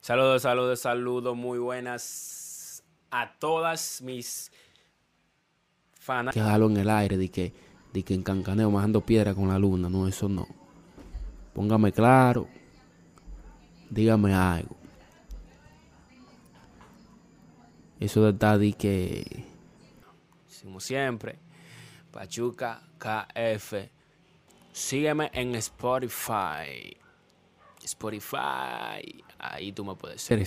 Saludos, saludos, saludos, muy buenas a todas mis fanas. Que en el aire de que, de que en Cancaneo bajando piedra con la luna. No, eso no. Póngame claro. Dígame algo. Eso de estar de que. Como siempre, Pachuca KF. Sígueme en Spotify. Spotify. Ahí tú me puedes seguir.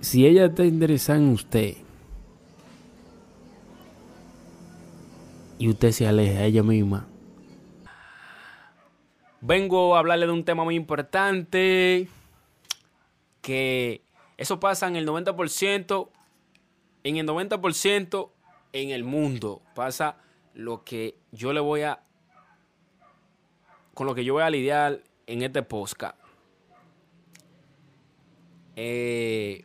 Si, ella está interesada en usted y usted se aleja ella misma, Vengo a hablarle de un tema muy importante. Que eso pasa en el 90%. En el 90% en el mundo pasa lo que yo le voy a. Con lo que yo voy a lidiar en este podcast. Eh,